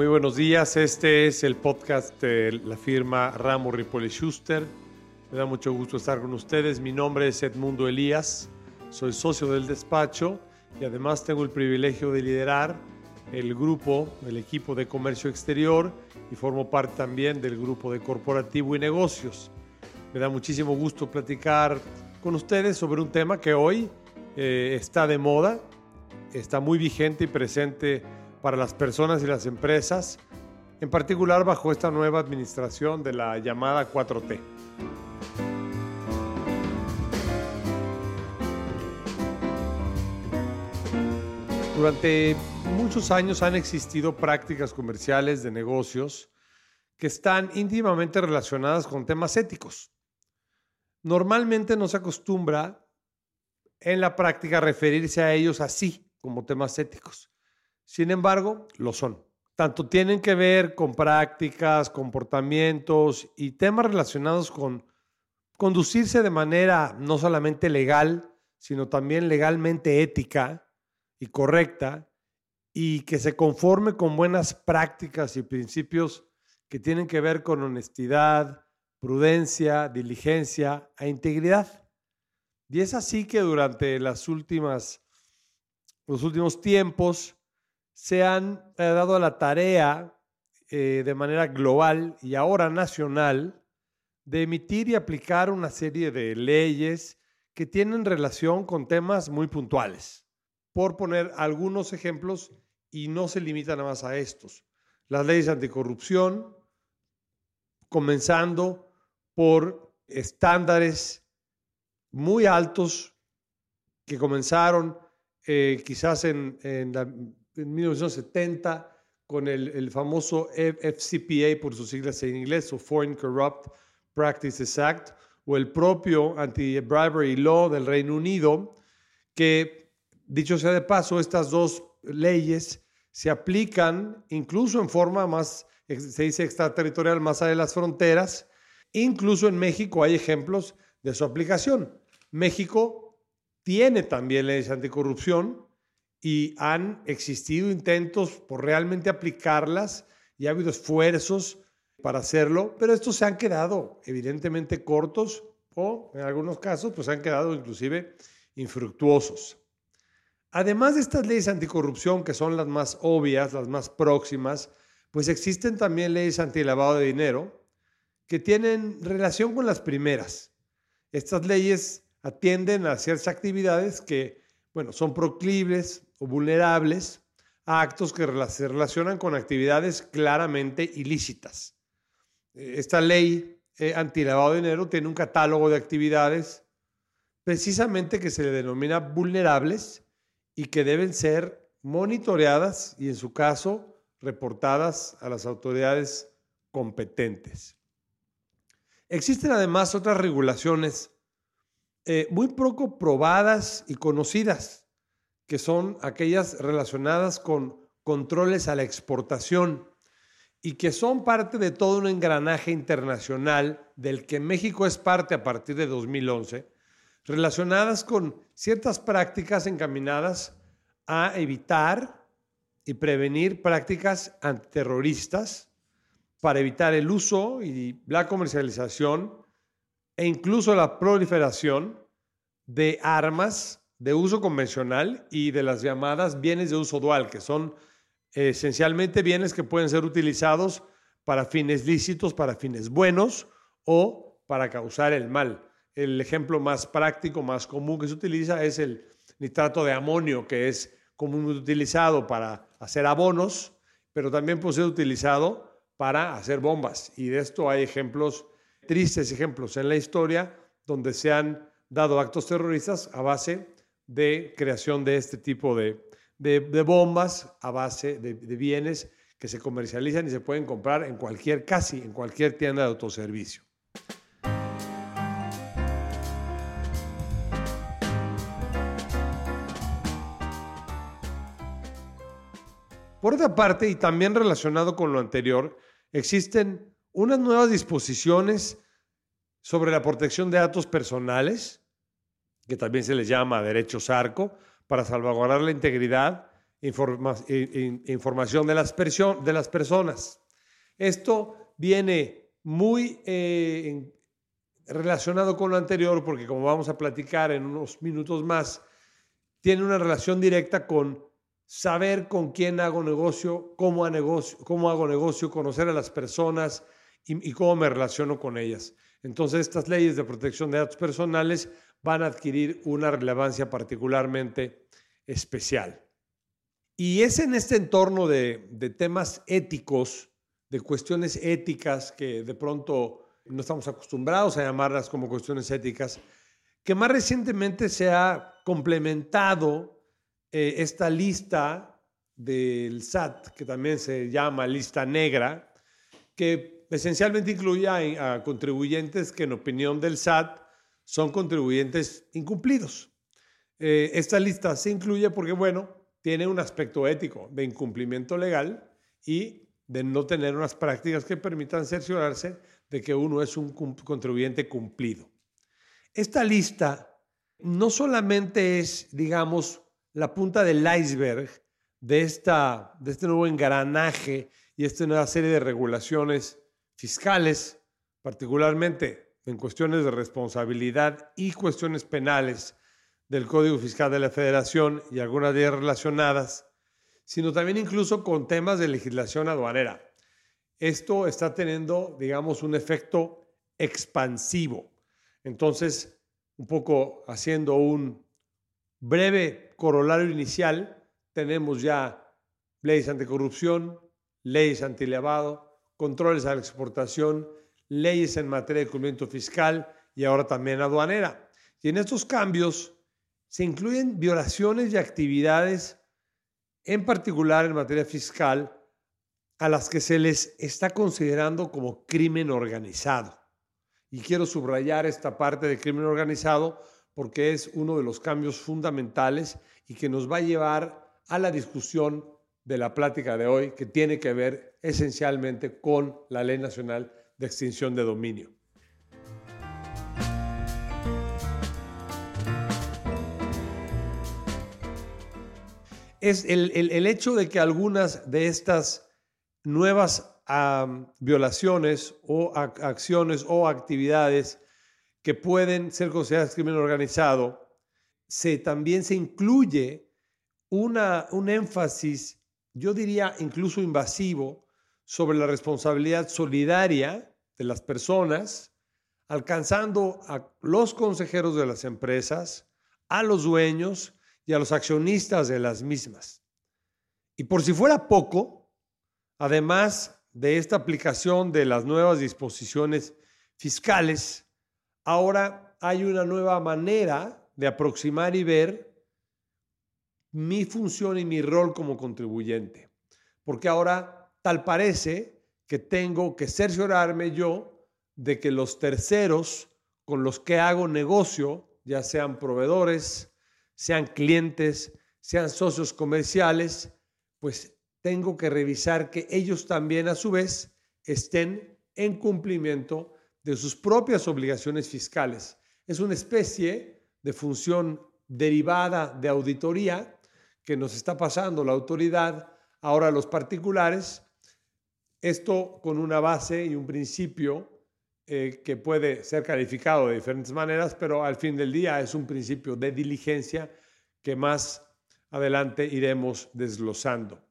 Muy buenos días, este es el podcast de la firma Ramo Ripoli Schuster. Me da mucho gusto estar con ustedes. Mi nombre es Edmundo Elías, soy socio del despacho y además tengo el privilegio de liderar el grupo, el equipo de comercio exterior y formo parte también del grupo de corporativo y negocios. Me da muchísimo gusto platicar con ustedes sobre un tema que hoy eh, está de moda, está muy vigente y presente para las personas y las empresas, en particular bajo esta nueva administración de la llamada 4T. Durante muchos años han existido prácticas comerciales de negocios que están íntimamente relacionadas con temas éticos. Normalmente no se acostumbra en la práctica referirse a ellos así, como temas éticos. Sin embargo, lo son. Tanto tienen que ver con prácticas, comportamientos y temas relacionados con conducirse de manera no solamente legal, sino también legalmente ética y correcta y que se conforme con buenas prácticas y principios que tienen que ver con honestidad, prudencia, diligencia e integridad. Y es así que durante las últimas, los últimos tiempos se han eh, dado la tarea eh, de manera global y ahora nacional de emitir y aplicar una serie de leyes que tienen relación con temas muy puntuales. Por poner algunos ejemplos, y no se limitan nada más a estos. Las leyes anticorrupción, comenzando por estándares muy altos que comenzaron eh, quizás en, en la en 1970 con el, famoso FCPA por sus siglas en inglés, o Foreign Corrupt Practices Act, o el propio Anti-Bribery Law del Reino Unido, que, dicho sea de paso, estas dos leyes se aplican incluso en forma más, se dice extraterritorial, más allá de las fronteras. Incluso en México hay ejemplos de su aplicación. México tiene también leyes anticorrupción, y han existido intentos por realmente aplicarlas y ha habido esfuerzos para hacerlo, pero estos se han quedado evidentemente cortos o en algunos casos pues han quedado inclusive infructuosos. Además de estas leyes anticorrupción que son las más obvias, las más próximas, pues existen también leyes antilavado de dinero que tienen relación con las primeras. Estas leyes atienden a ciertas actividades que, bueno, son proclives o vulnerables a actos que se relacionan con actividades claramente ilícitas. Eh, esta ley eh, antilavado de dinero tiene un catálogo de actividades precisamente que se le denomina vulnerables y que deben ser monitoreadas y en su caso reportadas a las autoridades competentes. Existen además otras regulaciones eh, muy poco probadas y conocidas que son aquellas relacionadas con controles a la exportación y que son parte de todo un engranaje internacional del que México es parte a partir de 2011, relacionadas con ciertas prácticas encaminadas a evitar y prevenir prácticas antiterroristas para evitar el uso y la comercialización e incluso la proliferación de armas de uso convencional y de las llamadas bienes de uso dual, que son esencialmente bienes que pueden ser utilizados para fines lícitos, para fines buenos o para causar el mal. El ejemplo más práctico, más común que se utiliza es el nitrato de amonio, que es comúnmente utilizado para hacer abonos, pero también puede ser utilizado para hacer bombas. Y de esto hay ejemplos, tristes ejemplos en la historia, donde se han dado actos terroristas a base de creación de este tipo de, bombas a base de, de, bienes que se comercializan y se pueden comprar en cualquier, casi en cualquier tienda de autoservicio. Por otra parte, y también relacionado con lo anterior, existen unas nuevas disposiciones sobre la protección de datos personales que también se les llama derechos arco, para salvaguardar la integridad información de las, de las personas. Esto viene muy eh, relacionado con lo anterior porque como vamos a platicar en unos minutos más, tiene una relación directa con saber con quién hago negocio, cómo, negocio, cómo hago negocio, conocer a las personas y, cómo me relaciono con ellas. Entonces, estas leyes de protección de datos personales van a adquirir una relevancia particularmente especial. Y es en este entorno de, de temas éticos, de cuestiones éticas que de pronto no estamos acostumbrados a llamarlas como cuestiones éticas, que más recientemente se ha complementado eh, esta lista del SAT, que también se llama lista negra, que esencialmente incluye a, contribuyentes que en opinión del SAT son contribuyentes incumplidos. Eh, esta lista se incluye porque, bueno, tiene un aspecto ético de incumplimiento legal y de no tener unas prácticas que permitan cerciorarse de que uno es un contribuyente cumplido. Esta lista no solamente es, digamos, la punta del iceberg de, esta, de este nuevo engranaje y esta nueva serie de regulaciones fiscales, particularmente en cuestiones de responsabilidad y cuestiones penales del Código Fiscal de la Federación y algunas de ellas relacionadas, sino también incluso con temas de legislación aduanera. Esto está teniendo, digamos, un efecto expansivo. Entonces, un poco haciendo un breve corolario inicial, tenemos ya leyes anticorrupción, leyes antilavado, controles a la exportación, leyes en materia de cumplimiento fiscal y ahora también aduanera. Y en estos cambios se incluyen violaciones y actividades, en particular en materia fiscal, a las que se les está considerando como crimen organizado. Y quiero subrayar esta parte de crimen organizado porque es uno de los cambios fundamentales y que nos va a llevar a la discusión de la plática de hoy, que tiene que ver esencialmente con la Ley Nacional de Extinción de Dominio. Es el, hecho de que algunas de estas nuevas violaciones o acciones o actividades que pueden ser consideradas crimen organizado, se, también se incluye una, un énfasis, yo diría incluso invasivo, sobre la responsabilidad solidaria de las personas, alcanzando a los consejeros de las empresas, a los dueños y a los accionistas de las mismas. Y por si fuera poco, además de esta aplicación de las nuevas disposiciones fiscales, ahora hay una nueva manera de aproximar y ver mi función y mi rol como contribuyente. Porque ahora tal parece que tengo que cerciorarme yo de que los terceros con los que hago negocio, ya sean proveedores, sean clientes, sean socios comerciales, pues tengo que revisar que ellos también a su vez estén en cumplimiento de sus propias obligaciones fiscales. Es una especie de función derivada de auditoría que nos está pasando la autoridad ahora a los particulares. Esto con una base y un principio eh, que puede ser calificado de diferentes maneras, pero al fin del día es un principio de diligencia que más adelante iremos desglosando.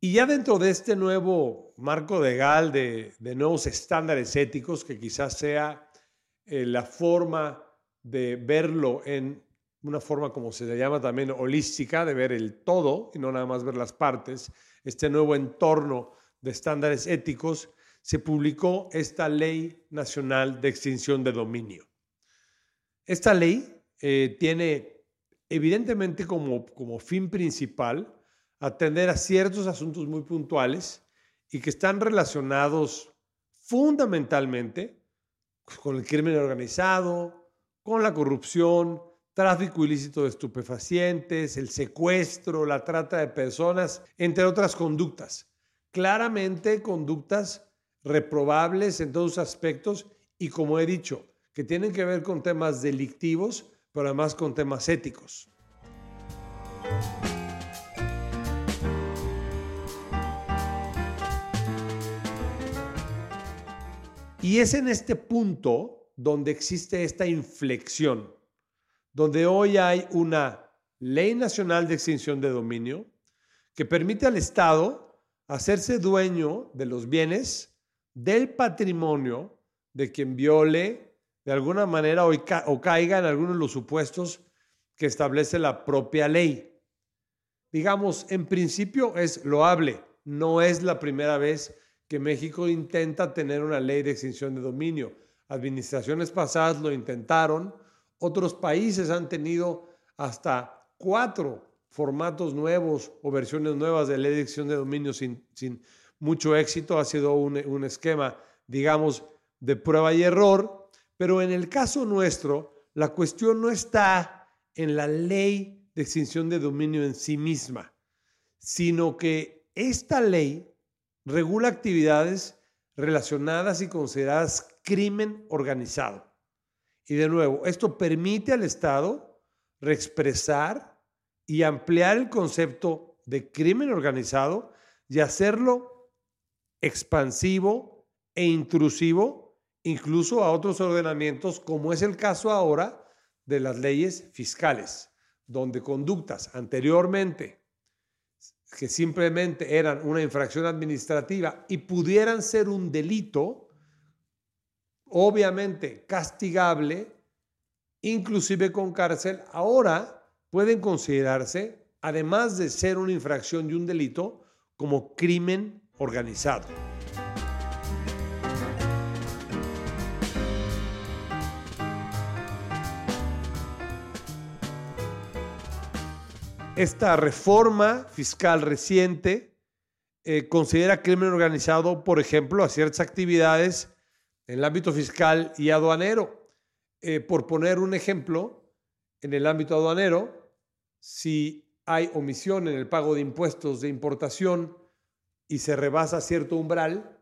Y ya dentro de este nuevo marco legal de, de nuevos estándares éticos, que quizás sea eh, la forma de verlo en una forma como se llama también holística, de ver el todo y no nada más ver las partes, este nuevo entorno de estándares éticos, se publicó esta Ley Nacional de Extinción de Dominio. Esta ley eh, tiene evidentemente como, como fin principal atender a ciertos asuntos muy puntuales y que están relacionados fundamentalmente con el crimen organizado, con la corrupción, tráfico ilícito de estupefacientes, el secuestro, la trata de personas, entre otras conductas. Claramente conductas reprobables en todos aspectos y como he dicho, que tienen que ver con temas delictivos, pero además con temas éticos. Y es en este punto donde existe esta inflexión donde hoy hay una ley nacional de extinción de dominio que permite al Estado hacerse dueño de los bienes, del patrimonio de quien viole de alguna manera o, caiga en algunos de los supuestos que establece la propia ley. Digamos, en principio es loable, no es la primera vez que México intenta tener una ley de extinción de dominio. Administraciones pasadas lo intentaron, otros países han tenido hasta cuatro formatos nuevos o versiones nuevas de ley de extinción de dominio sin, mucho éxito. Ha sido un, un esquema, digamos, de prueba y error. Pero en el caso nuestro, la cuestión no está en la ley de extinción de dominio en sí misma, sino que esta ley regula actividades relacionadas y consideradas crimen organizado. Y de nuevo, esto permite al Estado reexpresar y ampliar el concepto de crimen organizado y hacerlo expansivo e intrusivo incluso a otros ordenamientos, como es el caso ahora de las leyes fiscales, donde conductas anteriormente que simplemente eran una infracción administrativa y pudieran ser un delito, obviamente castigable, inclusive con cárcel, ahora pueden considerarse, además de ser una infracción y un delito, como crimen organizado. Esta reforma fiscal reciente eh, considera crimen organizado, por ejemplo, a ciertas actividades en el ámbito fiscal y aduanero. Eh, por poner un ejemplo, en el ámbito aduanero, si hay omisión en el pago de impuestos de importación y se rebasa cierto umbral,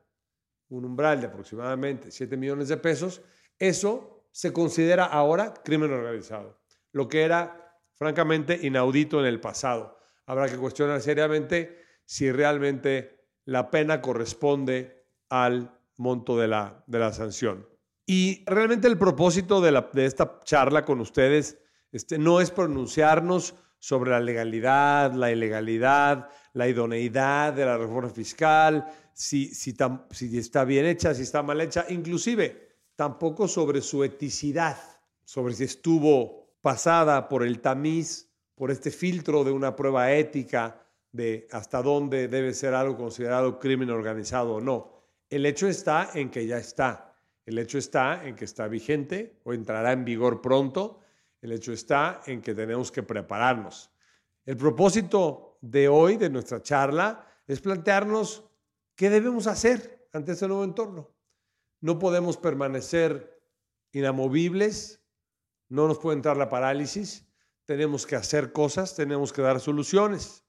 un umbral de aproximadamente 7 millones de pesos, eso se considera ahora crimen organizado. Lo que era francamente inaudito en el pasado. Habrá que cuestionar seriamente si realmente la pena corresponde al monto de la, de la sanción. Y realmente el propósito de, la, de esta charla con ustedes este, no es pronunciarnos sobre la legalidad, la ilegalidad, la idoneidad de la reforma fiscal, si, si, si está bien hecha, si está mal hecha, inclusive tampoco sobre su eticidad, sobre si estuvo pasada por el tamiz, por este filtro de una prueba ética de hasta dónde debe ser algo considerado crimen organizado o no. El hecho está en que ya está. El hecho está en que está vigente o entrará en vigor pronto. El hecho está en que tenemos que prepararnos. El propósito de hoy, de nuestra charla, es plantearnos qué debemos hacer ante ese nuevo entorno. No podemos permanecer inamovibles, no nos puede entrar la parálisis, tenemos que hacer cosas, tenemos que dar soluciones.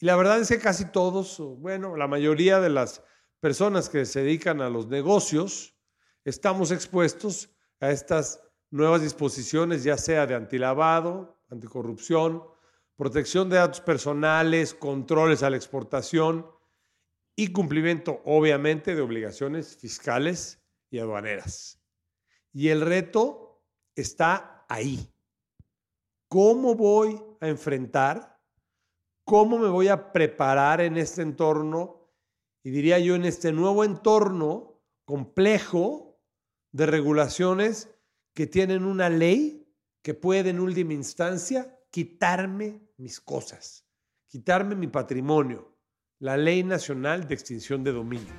Y la verdad es que casi todos, bueno, la mayoría de las personas que se dedican a los negocios, estamos expuestos a estas nuevas disposiciones, ya sea de antilavado, anticorrupción, protección de datos personales, controles a la exportación y cumplimiento, obviamente, de obligaciones fiscales y aduaneras. Y el reto está ahí. ¿Cómo voy a enfrentar? ¿Cómo me voy a preparar en este entorno? Y diría yo, en este nuevo entorno complejo de regulaciones que tienen una ley que puede en última instancia quitarme mis cosas, quitarme mi patrimonio, la Ley Nacional de Extinción de Dominio.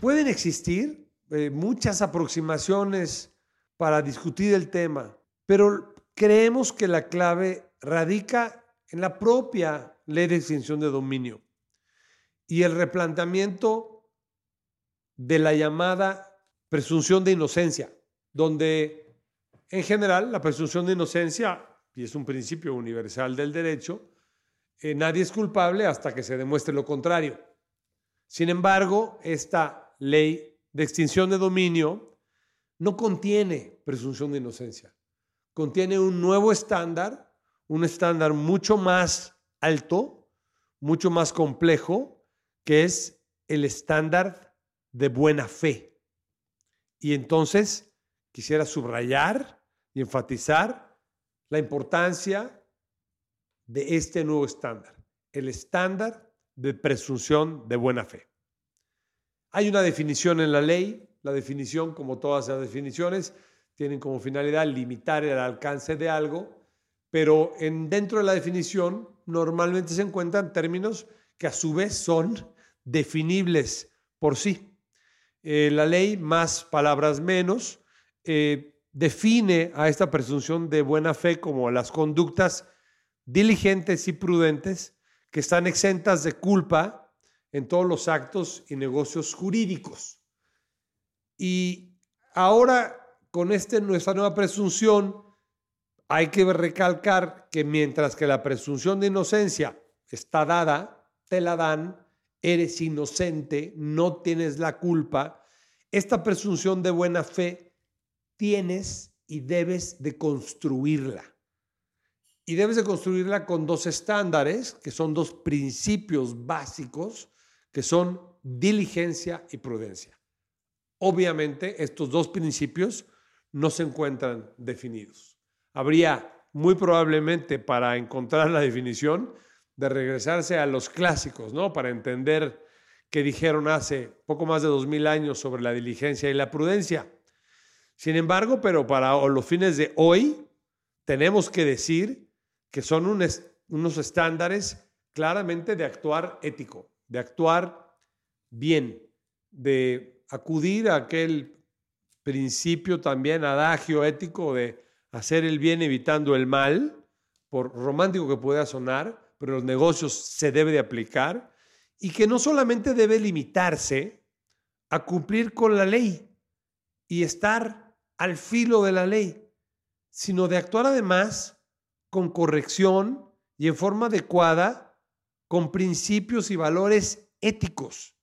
Pueden existir eh, muchas aproximaciones para discutir el tema, pero creemos que la clave radica en la propia ley de extinción de dominio y el replanteamiento de la llamada presunción de inocencia, donde en general la presunción de inocencia, y es un principio universal del derecho, eh, nadie es culpable hasta que se demuestre lo contrario. Sin embargo, esta ley de extinción de dominio no contiene presunción de inocencia. Contiene un nuevo estándar, un estándar mucho más alto mucho más complejo, que es el estándar de buena fe. Y entonces quisiera subrayar y enfatizar la importancia de este nuevo estándar, el estándar de presunción de buena fe. Hay una definición en la ley, la definición, como todas las definiciones, tienen como finalidad limitar el alcance de algo, pero en, dentro de la definición normalmente se encuentran términos que a su vez son definibles por sí. Eh, la ley, más palabras menos, eh, define a esta presunción de buena fe como las conductas diligentes y prudentes que están exentas de culpa en todos los actos y negocios jurídicos. Y ahora, con este, nuestra nueva presunción, hay que recalcar que mientras que la presunción de inocencia está dada, te la dan, eres inocente, no tienes la culpa, esta presunción de buena fe tienes y debes de construirla. Y debes de construirla con dos estándares, que son dos principios básicos, que son diligencia y prudencia. Obviamente, estos dos principios no se encuentran definidos habría muy probablemente para encontrar la definición de regresarse a los clásicos, ¿no? Para entender qué dijeron hace poco más de dos mil años sobre la diligencia y la prudencia. Sin embargo, pero para los fines de hoy, tenemos que decir que son unos estándares claramente de actuar ético, de actuar bien, de acudir a aquel principio también adagio ético de hacer el bien evitando el mal, por romántico que pueda sonar, pero los negocios se debe de aplicar, y que no solamente debe limitarse a cumplir con la ley y estar al filo de la ley, sino de actuar además con corrección y en forma adecuada con principios y valores éticos,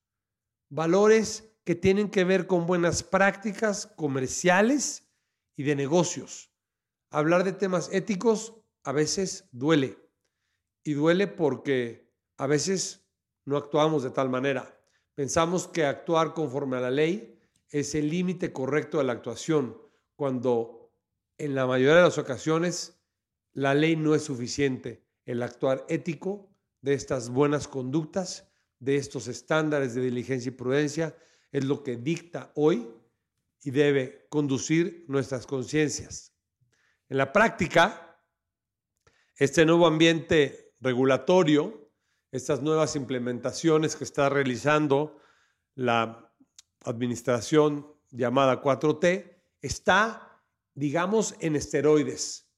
valores que tienen que ver con buenas prácticas comerciales y de negocios hablar de temas éticos a veces duele. Y duele porque a veces no actuamos de tal manera. Pensamos que actuar conforme a la ley es el límite correcto de la actuación, cuando en la mayoría de las ocasiones la ley no es suficiente. El actuar ético de estas buenas conductas, de estos estándares de diligencia y prudencia, es lo que dicta hoy y debe conducir nuestras conciencias. En la práctica, este nuevo ambiente regulatorio, estas nuevas implementaciones que está realizando la administración llamada 4T, está, digamos, en esteroides.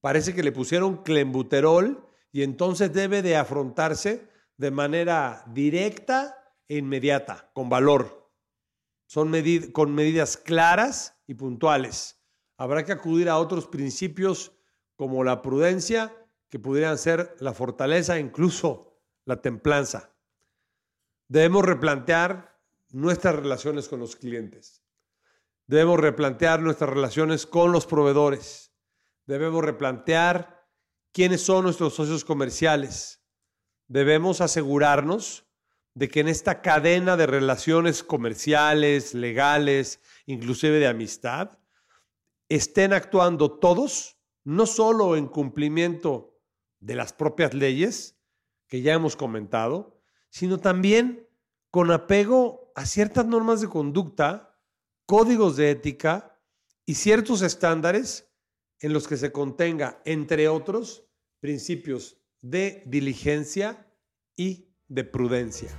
Parece que le pusieron clembuterol y entonces debe de afrontarse de manera directa e inmediata, con valor. Son con medidas claras y puntuales habrá que acudir a otros principios como la prudencia, que pudieran ser la fortaleza, incluso la templanza. Debemos replantear nuestras relaciones con los clientes. Debemos replantear nuestras relaciones con los proveedores. Debemos replantear quiénes son nuestros socios comerciales. Debemos asegurarnos de que en esta cadena de relaciones comerciales, legales, inclusive de amistad, estén actuando todos, no solo en cumplimiento de las propias leyes que ya hemos comentado, sino también con apego a ciertas normas de conducta, códigos de ética y ciertos estándares en los que se contenga, entre otros, principios de diligencia y de prudencia.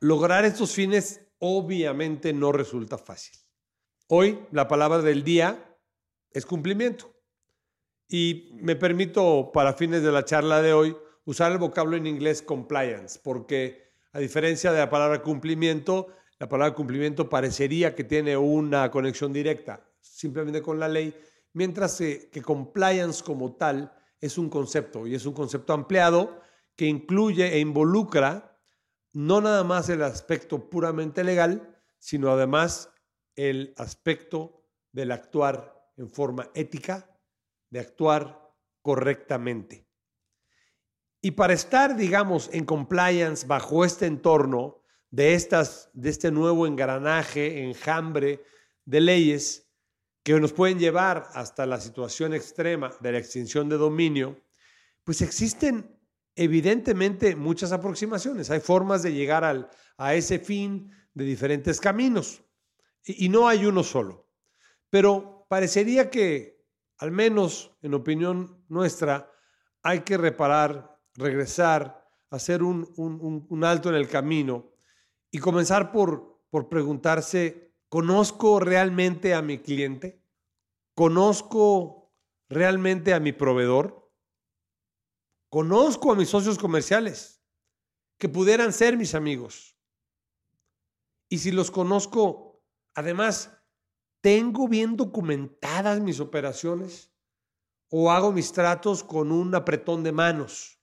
Lograr estos fines obviamente no resulta fácil. Hoy la palabra del día es cumplimiento. Y me permito para fines de la charla de hoy usar el vocablo en inglés compliance, porque a diferencia de la palabra cumplimiento, la palabra cumplimiento parecería que tiene una conexión directa simplemente con la ley, mientras que compliance como tal es un concepto y es un concepto ampliado que incluye e involucra no nada más el aspecto puramente legal, sino además el aspecto del actuar en forma ética, de actuar correctamente. Y para estar, digamos, en compliance bajo este entorno de, estas, de este nuevo engranaje, enjambre de leyes que nos pueden llevar hasta la situación extrema de la extinción de dominio, pues existen evidentemente muchas aproximaciones. Hay formas de llegar al, a ese fin de diferentes caminos y, no hay uno solo. Pero parecería que, al menos en opinión nuestra, hay que reparar regresar, hacer un, un, alto en el camino y comenzar por, por preguntarse, ¿conozco realmente a mi cliente? ¿Conozco realmente a mi proveedor? ¿Conozco a mis socios comerciales que pudieran ser mis amigos? Y si los conozco, además, ¿tengo bien documentadas mis operaciones? ¿O hago mis tratos con un apretón de manos?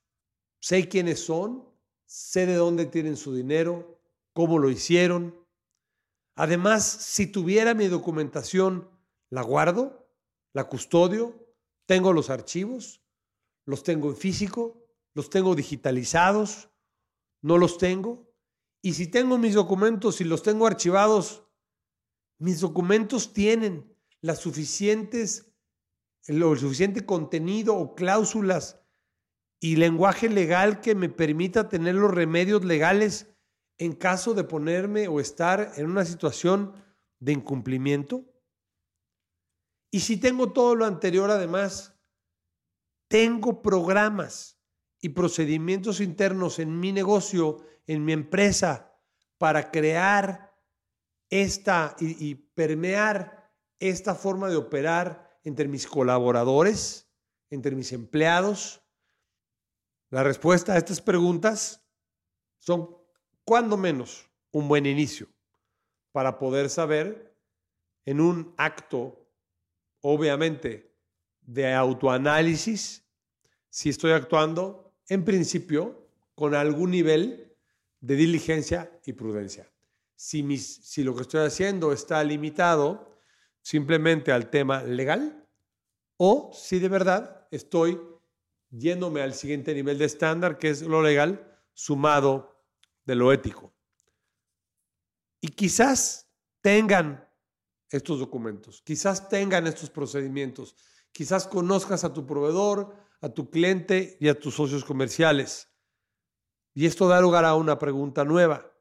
Sé quiénes son, sé de dónde tienen su dinero, cómo lo hicieron. Además, si tuviera mi documentación, la guardo, la custodio, tengo los archivos, los tengo en físico, los tengo digitalizados, no los tengo. Y si tengo mis documentos y los tengo archivados, mis documentos tienen las suficientes, el suficiente contenido o cláusulas y lenguaje legal que me permita tener los remedios legales en caso de ponerme o estar en una situación de incumplimiento? Y si tengo todo lo anterior, además, tengo programas y procedimientos internos en mi negocio, en mi empresa, para crear esta y, permear esta forma de operar entre mis colaboradores, entre mis empleados, la respuesta a estas preguntas son, cuando menos, un buen inicio para poder saber en un acto, obviamente, de autoanálisis, si estoy actuando, en principio, con algún nivel de diligencia y prudencia. Si, mis, si lo que estoy haciendo está limitado simplemente al tema legal o si de verdad estoy yéndome al siguiente nivel de estándar, que es lo legal sumado de lo ético. Y quizás tengan estos documentos, quizás tengan estos procedimientos, quizás conozcas a tu proveedor, a tu cliente y a tus socios comerciales. Y esto da lugar a una pregunta nueva.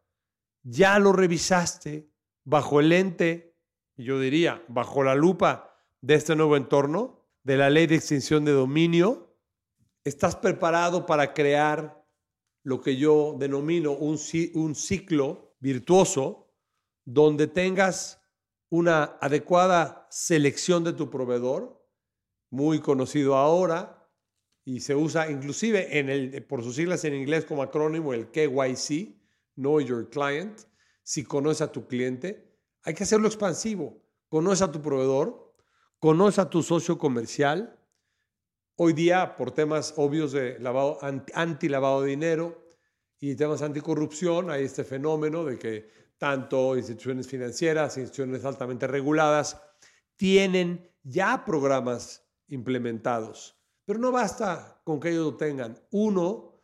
¿Ya lo revisaste bajo el lente, yo diría, bajo la lupa de este nuevo entorno, de la ley de extinción de dominio? estás preparado para crear lo que yo denomino un, un ciclo virtuoso donde tengas una adecuada selección de tu proveedor, muy conocido ahora, y se usa inclusive en el, por sus siglas en inglés como acrónimo el KYC, Know Your Client, si conoces a tu cliente, hay que hacerlo expansivo. Conoce a tu proveedor, conoce a tu socio comercial, Hoy día, por temas obvios de lavado, anti-lavado de dinero y temas anticorrupción, hay este fenómeno de que tanto instituciones financieras, instituciones altamente reguladas, tienen ya programas implementados. Pero no basta con que ellos lo tengan. Uno,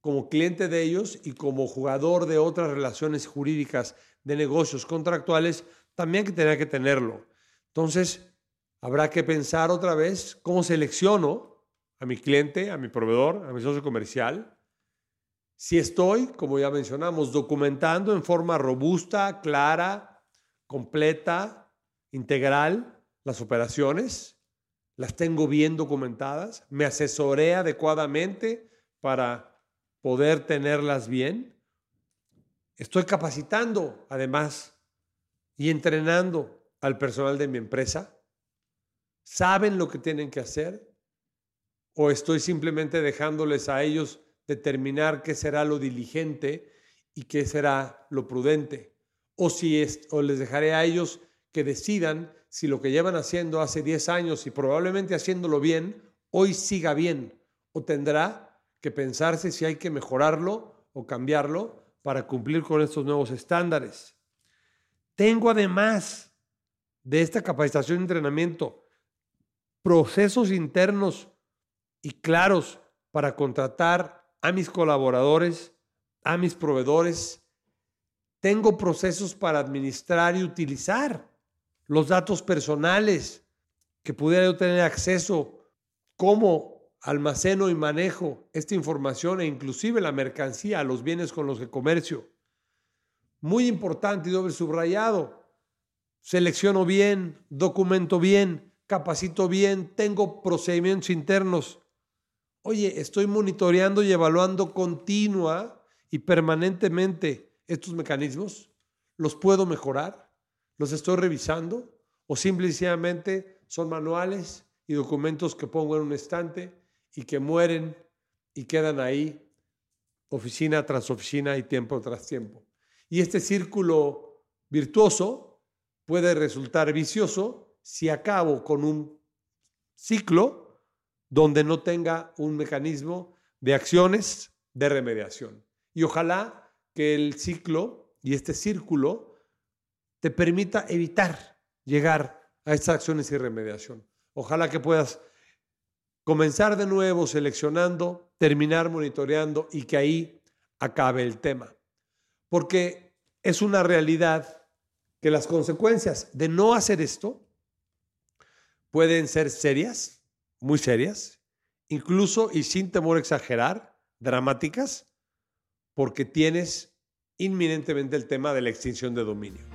como cliente de ellos y como jugador de otras relaciones jurídicas de negocios contractuales, también que tener que tenerlo. Entonces, habrá que pensar otra vez cómo selecciono a mi cliente, a mi proveedor, a mi socio comercial. Si estoy, como ya mencionamos, documentando en forma robusta, clara, completa, integral las operaciones, las tengo bien documentadas, me asesoré adecuadamente para poder tenerlas bien. Estoy capacitando, además, y entrenando al personal de mi empresa. Saben lo que tienen que hacer, ¿O estoy simplemente dejándoles a ellos determinar qué será lo diligente y qué será lo prudente? ¿O, si o les dejaré a ellos que decidan si lo que llevan haciendo hace 10 años y probablemente haciéndolo bien, hoy siga bien? ¿O tendrá que pensarse si hay que mejorarlo o cambiarlo para cumplir con estos nuevos estándares? Tengo además de esta capacitación y entrenamiento, procesos internos y claros para contratar a mis colaboradores, a mis proveedores. Tengo procesos para administrar y utilizar los datos personales que pudiera yo tener acceso, cómo almaceno y manejo esta información e inclusive la mercancía, los bienes con los que comercio. Muy importante y doble subrayado. Selecciono bien, documento bien, capacito bien, tengo procedimientos internos. Oye, estoy monitoreando y evaluando continua y permanentemente estos mecanismos. ¿Los puedo mejorar? ¿Los estoy revisando? ¿O simplemente son manuales y documentos que pongo en un estante y que mueren y quedan ahí oficina tras oficina y tiempo tras tiempo. Y este círculo virtuoso puede resultar vicioso si acabo con un ciclo donde no tenga un mecanismo de acciones de remediación. Y ojalá que el ciclo y este círculo te permita evitar llegar a estas acciones y remediación. Ojalá que puedas comenzar de nuevo seleccionando, terminar monitoreando y que ahí acabe el tema. Porque es una realidad que las consecuencias de no hacer esto pueden ser serias, muy serias, incluso y sin temor a exagerar, dramáticas, porque tienes inminentemente el tema de la extinción de dominio.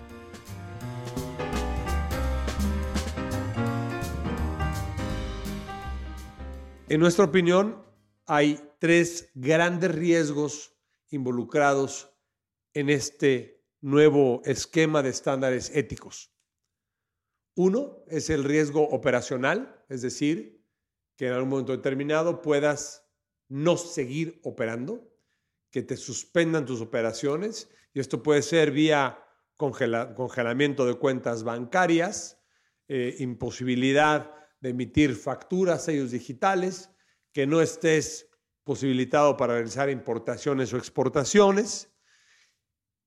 En nuestra opinión, hay tres grandes riesgos involucrados en este nuevo esquema de estándares éticos. Uno es el riesgo operacional, es decir, que en algún momento determinado puedas no seguir operando, que te suspendan tus operaciones, y esto puede ser vía congelamiento de cuentas bancarias, eh, imposibilidad de emitir facturas, sellos digitales, que no estés posibilitado para realizar importaciones o exportaciones,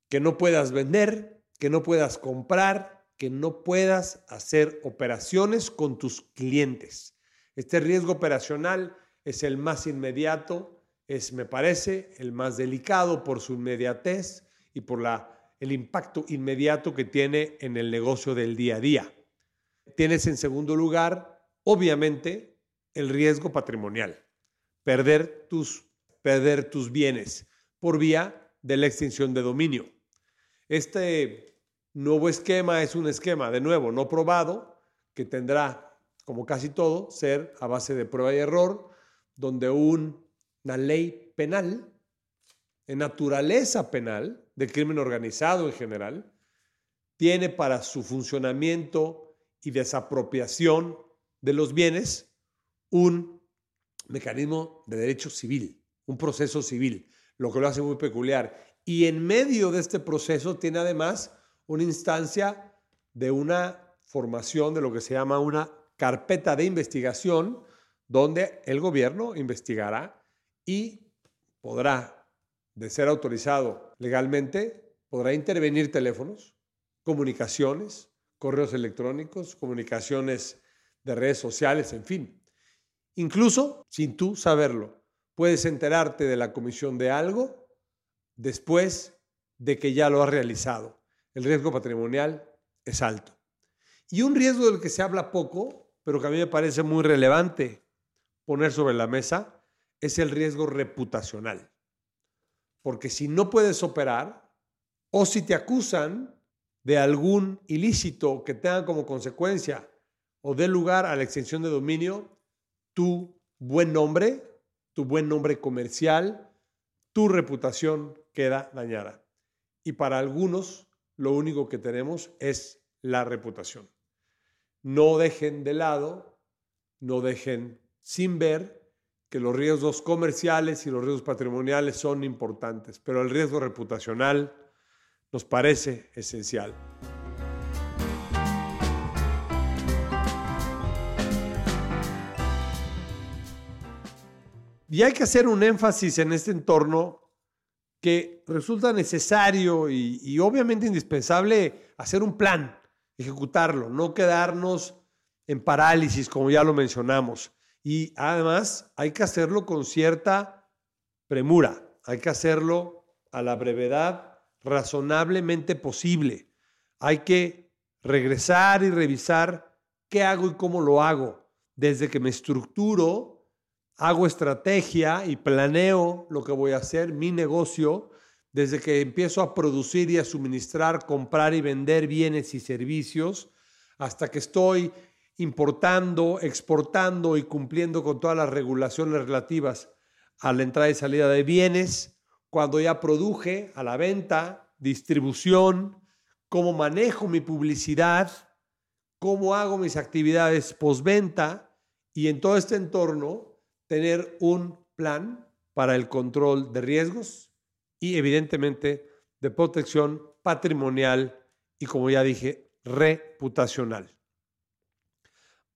que no puedas vender, que no puedas comprar, que no puedas hacer operaciones con tus clientes. Este riesgo operacional es el más inmediato, es, me parece, el más delicado por su inmediatez y por la, el impacto inmediato que tiene en el negocio del día a día. Tienes en segundo lugar obviamente el riesgo patrimonial, perder tus, perder tus bienes por vía de la extinción de dominio. Este nuevo esquema es un esquema, de nuevo, no probado, que tendrá, como casi todo, ser a base de prueba y error, donde una ley penal, en naturaleza penal, de crimen organizado en general, tiene para su funcionamiento y desapropiación de los bienes un mecanismo de derecho civil, un proceso civil, lo que lo hace muy peculiar. Y en medio de este proceso tiene además una instancia de una formación de lo que se llama una carpeta de investigación, donde el gobierno investigará y podrá, de ser autorizado legalmente, podrá intervenir teléfonos, comunicaciones, correos electrónicos, comunicaciones de redes sociales, en fin. Incluso sin tú saberlo, puedes enterarte de la comisión de algo después de que ya lo has realizado. El riesgo patrimonial es alto. Y un riesgo del que se habla poco, pero que a mí me parece muy relevante poner sobre la mesa, es el riesgo reputacional. Porque si no puedes operar o si te acusan de algún ilícito que tenga como consecuencia o dé lugar a la extensión de dominio, tu buen nombre, tu buen nombre comercial, tu reputación queda dañada. Y para algunos, lo único que tenemos es la reputación. No dejen de lado, no dejen sin ver que los riesgos comerciales y los riesgos patrimoniales son importantes, pero el riesgo reputacional nos parece esencial. Y hay que hacer un énfasis en este entorno que resulta necesario y, obviamente indispensable hacer un plan ejecutarlo, no quedarnos en parálisis, como ya lo mencionamos. Y además hay que hacerlo con cierta premura, hay que hacerlo a la brevedad razonablemente posible. Hay que regresar y revisar qué hago y cómo lo hago. Desde que me estructuro, hago estrategia y planeo lo que voy a hacer, mi negocio, desde que empiezo a producir y a suministrar, comprar y vender bienes y servicios, hasta que estoy importando, exportando y cumpliendo con todas las regulaciones relativas a la entrada y salida de bienes, cuando ya produje, a la venta, distribución, cómo manejo mi publicidad, cómo hago mis actividades postventa y en todo este entorno tener un plan para el control de riesgos y evidentemente de protección patrimonial y como ya dije, reputacional.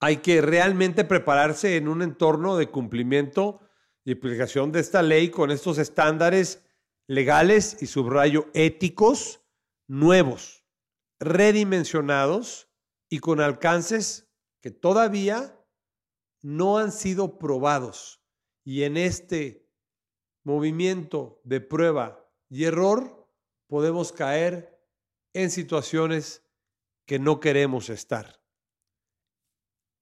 Hay que realmente prepararse en un entorno de cumplimiento y aplicación de esta ley con estos estándares legales y subrayo éticos nuevos, redimensionados y con alcances que todavía no han sido probados. Y en este movimiento de prueba y error podemos caer en situaciones que no queremos estar.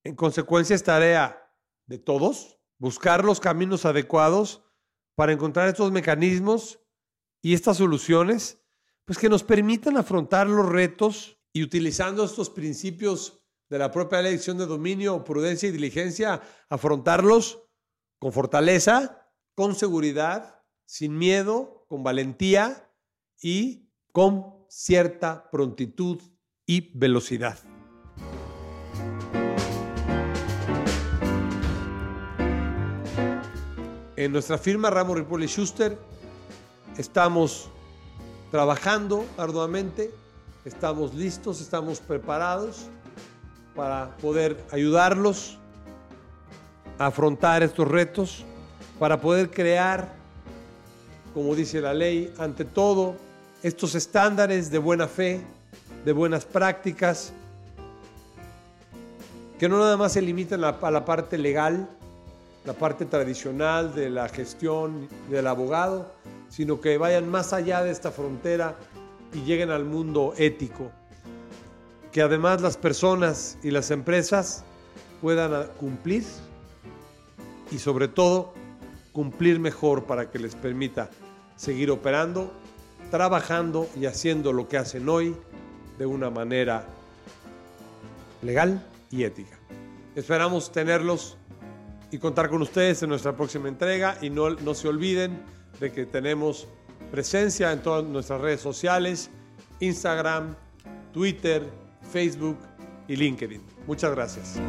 En consecuencia, es tarea de todos buscar los caminos adecuados para encontrar estos mecanismos y estas soluciones, pues que nos permitan afrontar los retos y utilizando estos principios de la propia elección de dominio, prudencia y diligencia, afrontarlos con fortaleza, con seguridad, sin miedo, con valentía y con cierta prontitud y velocidad. En nuestra firma Ramos Ripoli Schuster estamos trabajando arduamente, estamos listos, estamos preparados para poder ayudarlos a afrontar estos retos, para poder crear, como dice la ley, ante todo, estos estándares de buena fe, de buenas prácticas, que no nada más se limitan a la parte legal, la parte tradicional de la gestión del abogado, sino que vayan más allá de esta frontera y lleguen al mundo ético. Que además las personas y las empresas puedan cumplir y sobre todo cumplir mejor para que les permita seguir operando, trabajando y haciendo lo que hacen hoy de una manera legal y ética. Esperamos tenerlos y contar con ustedes en nuestra próxima entrega. Y no, no se olviden de que tenemos presencia en todas nuestras redes sociales, Instagram, Twitter, Facebook y LinkedIn. Muchas gracias.